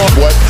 what?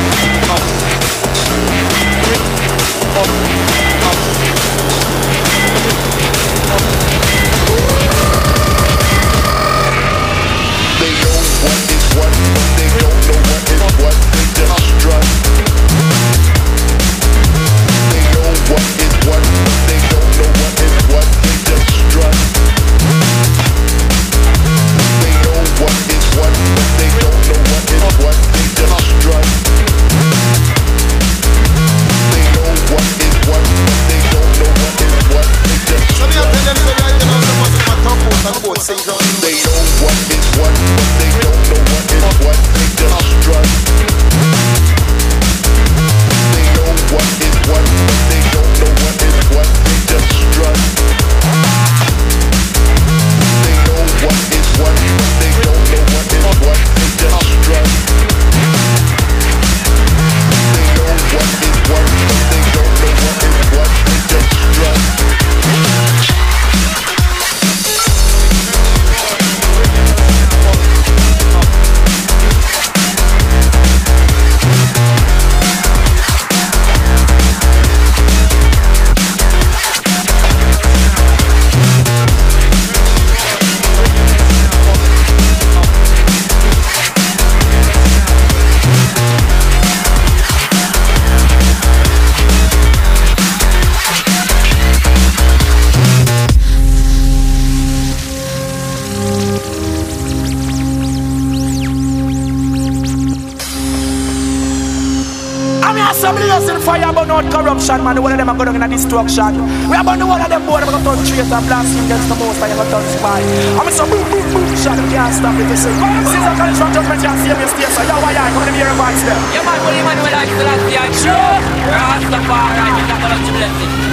a blazing fire but not corruption, man. The one of them are going to destruction. We are burning one of them boy I'ma turn traitor and blaspheme against the most, and you're going to turn spy. I'm so boom, boom, boom, shot, we can't stop it. This is a condition of judgment, you save your state, so you're why I'm going to be a voice there. You're my holy man, we're like the last year. Sure. Rastafari, I'm going to bless it.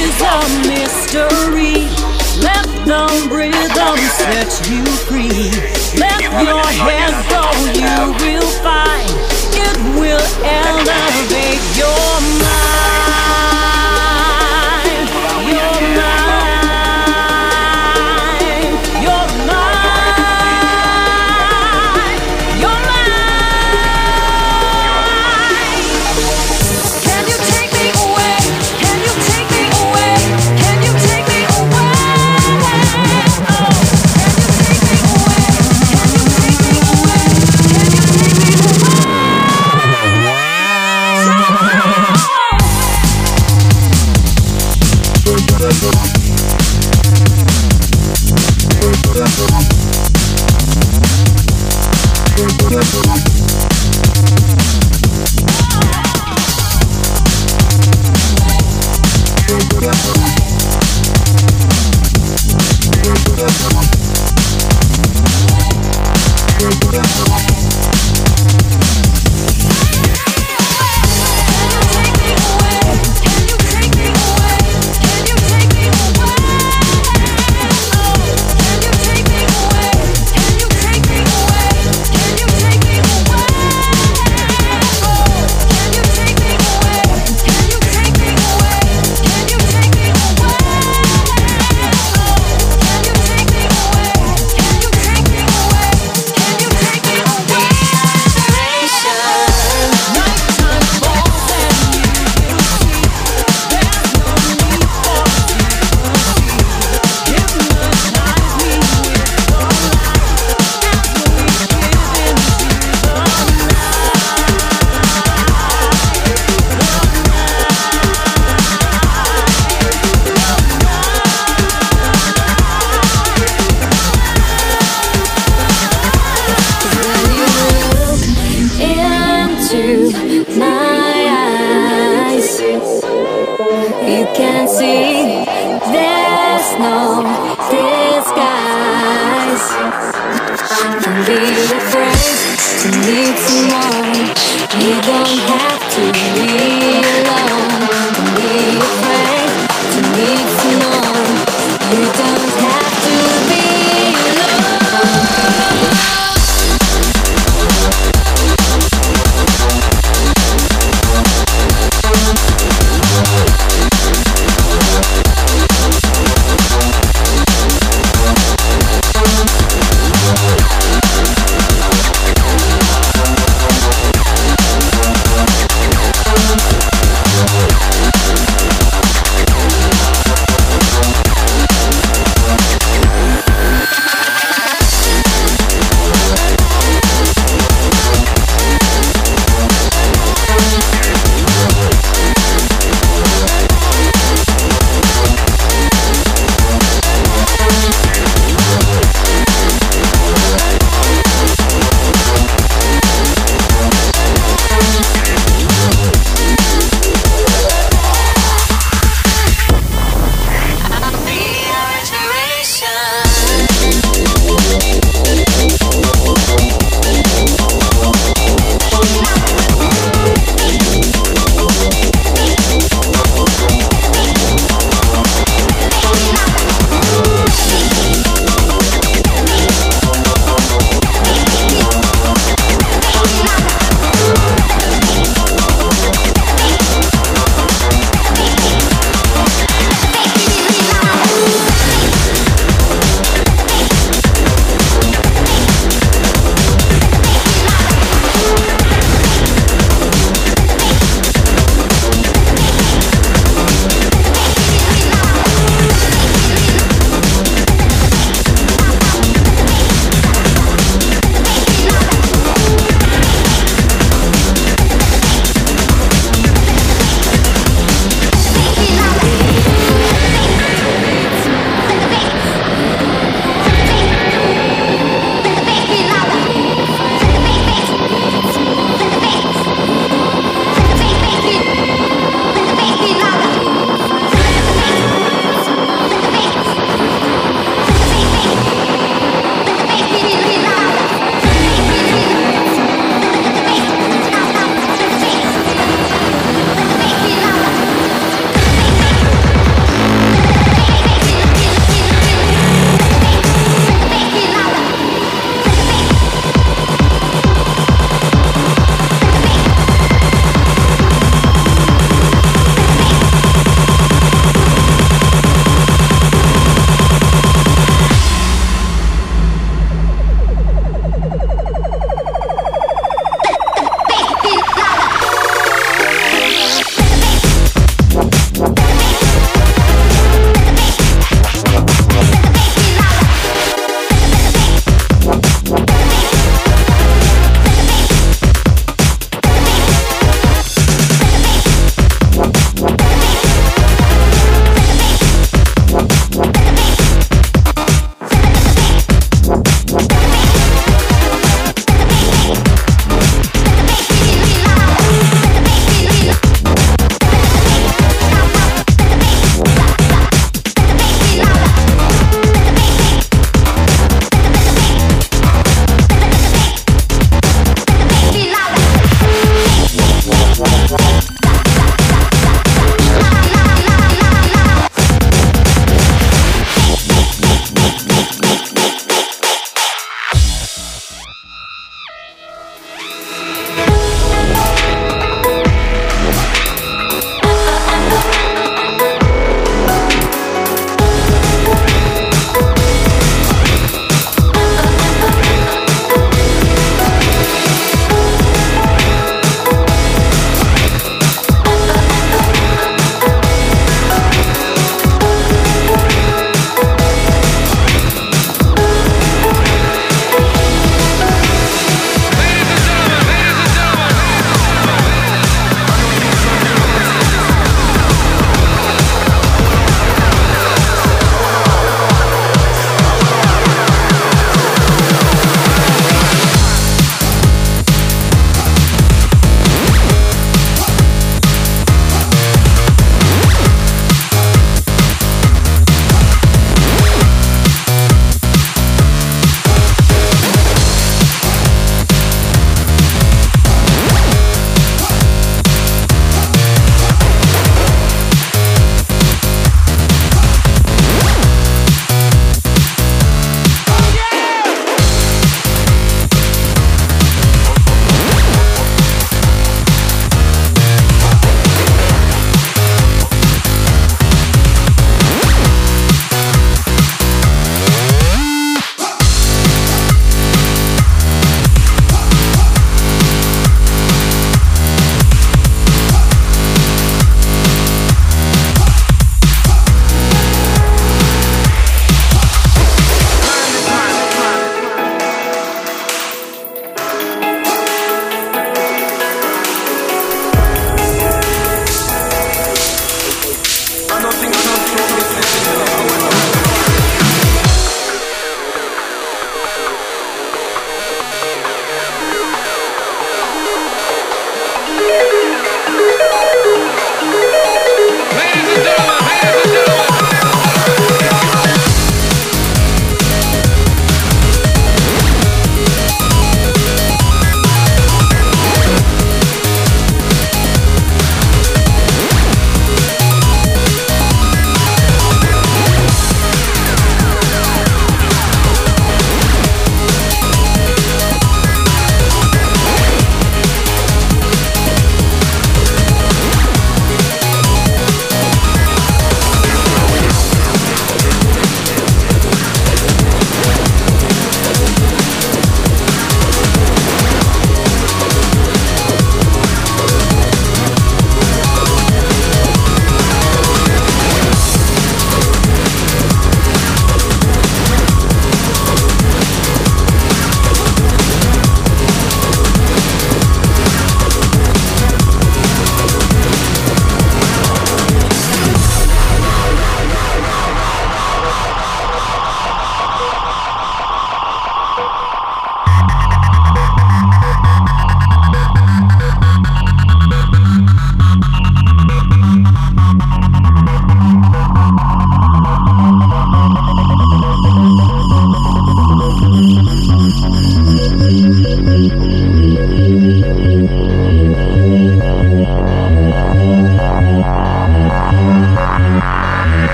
is a mystery. Let the rhythm set you free. Let your head go, you will find it will elevate your mind.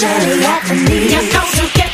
Jelly at the knees.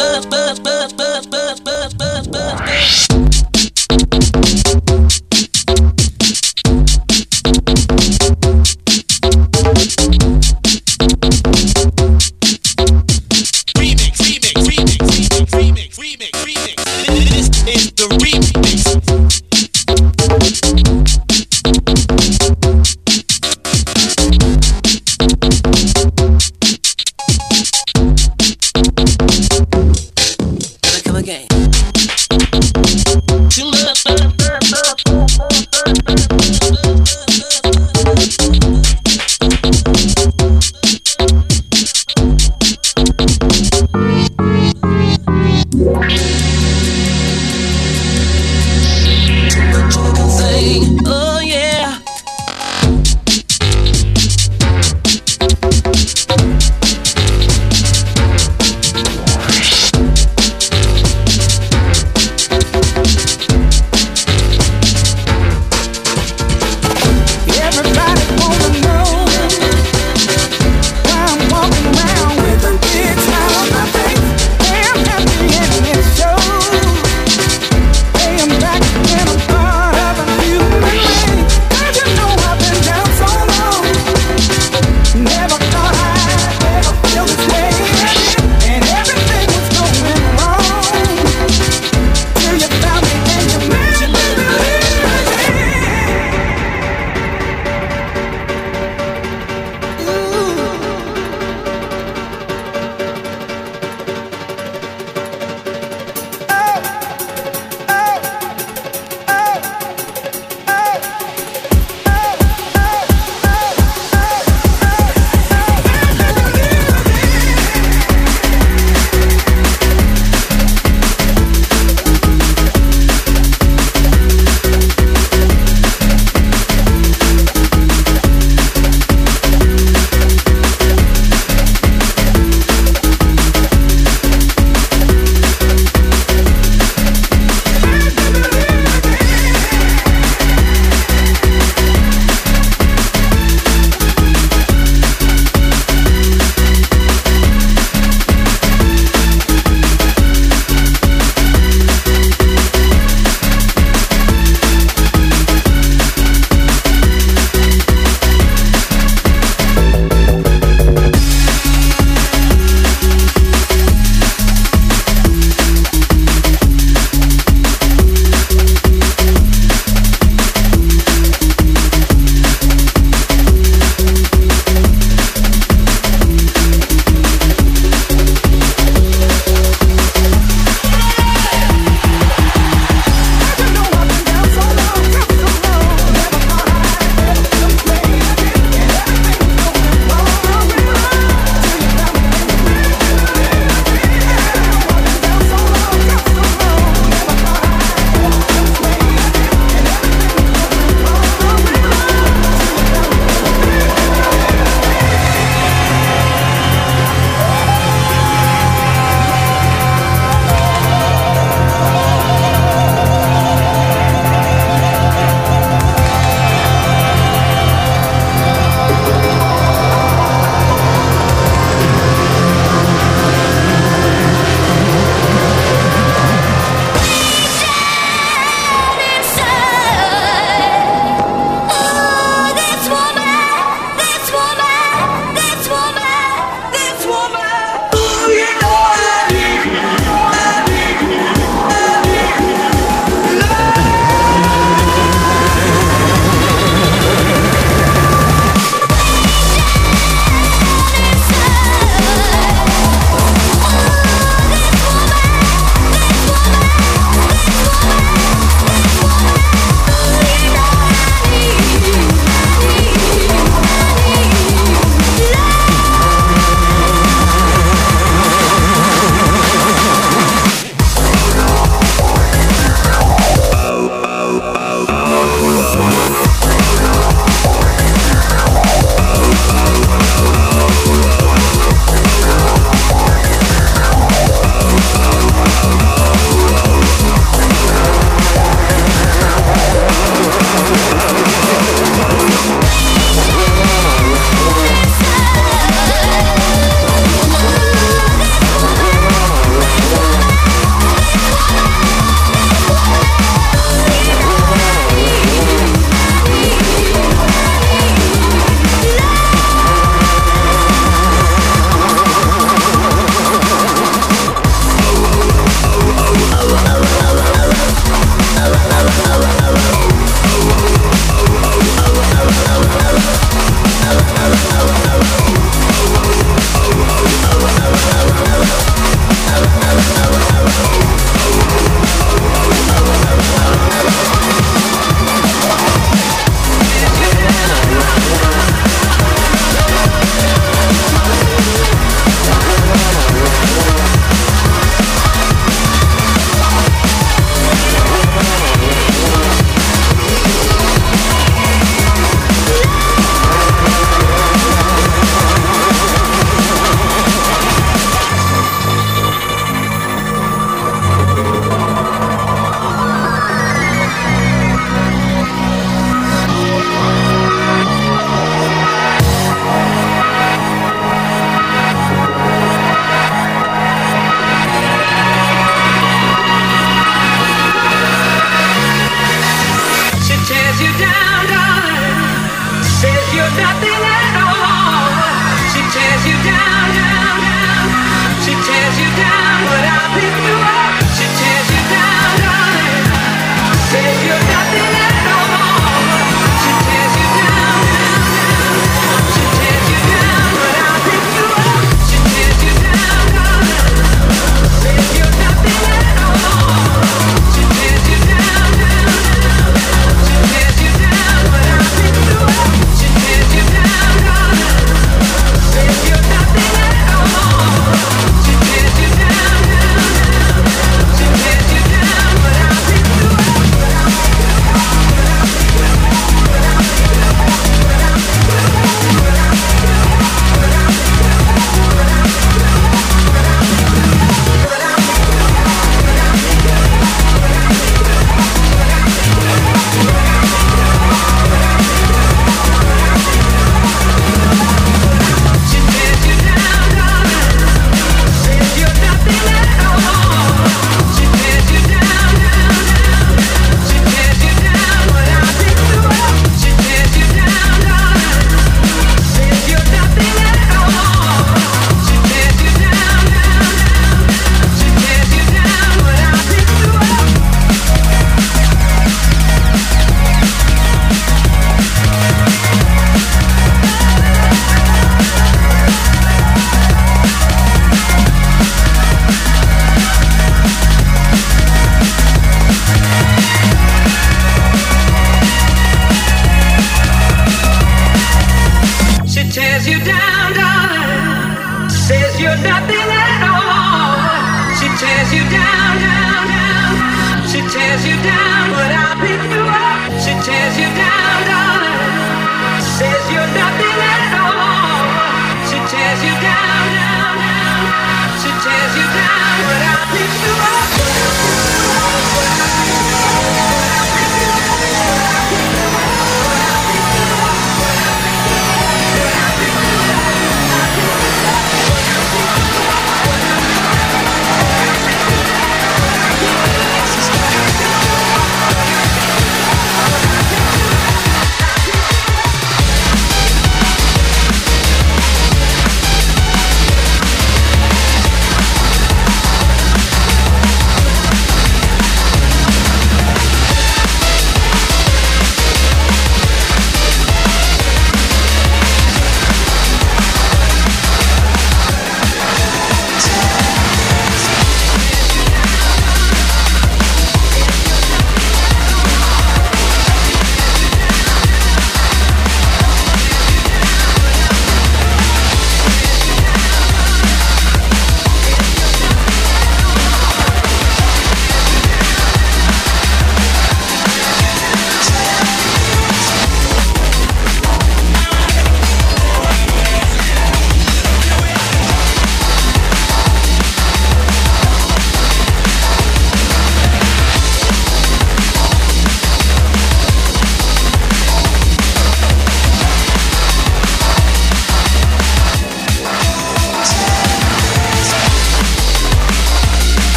buzz, buzz, buzz, buzz, buzz, buzz, buzz, buzz.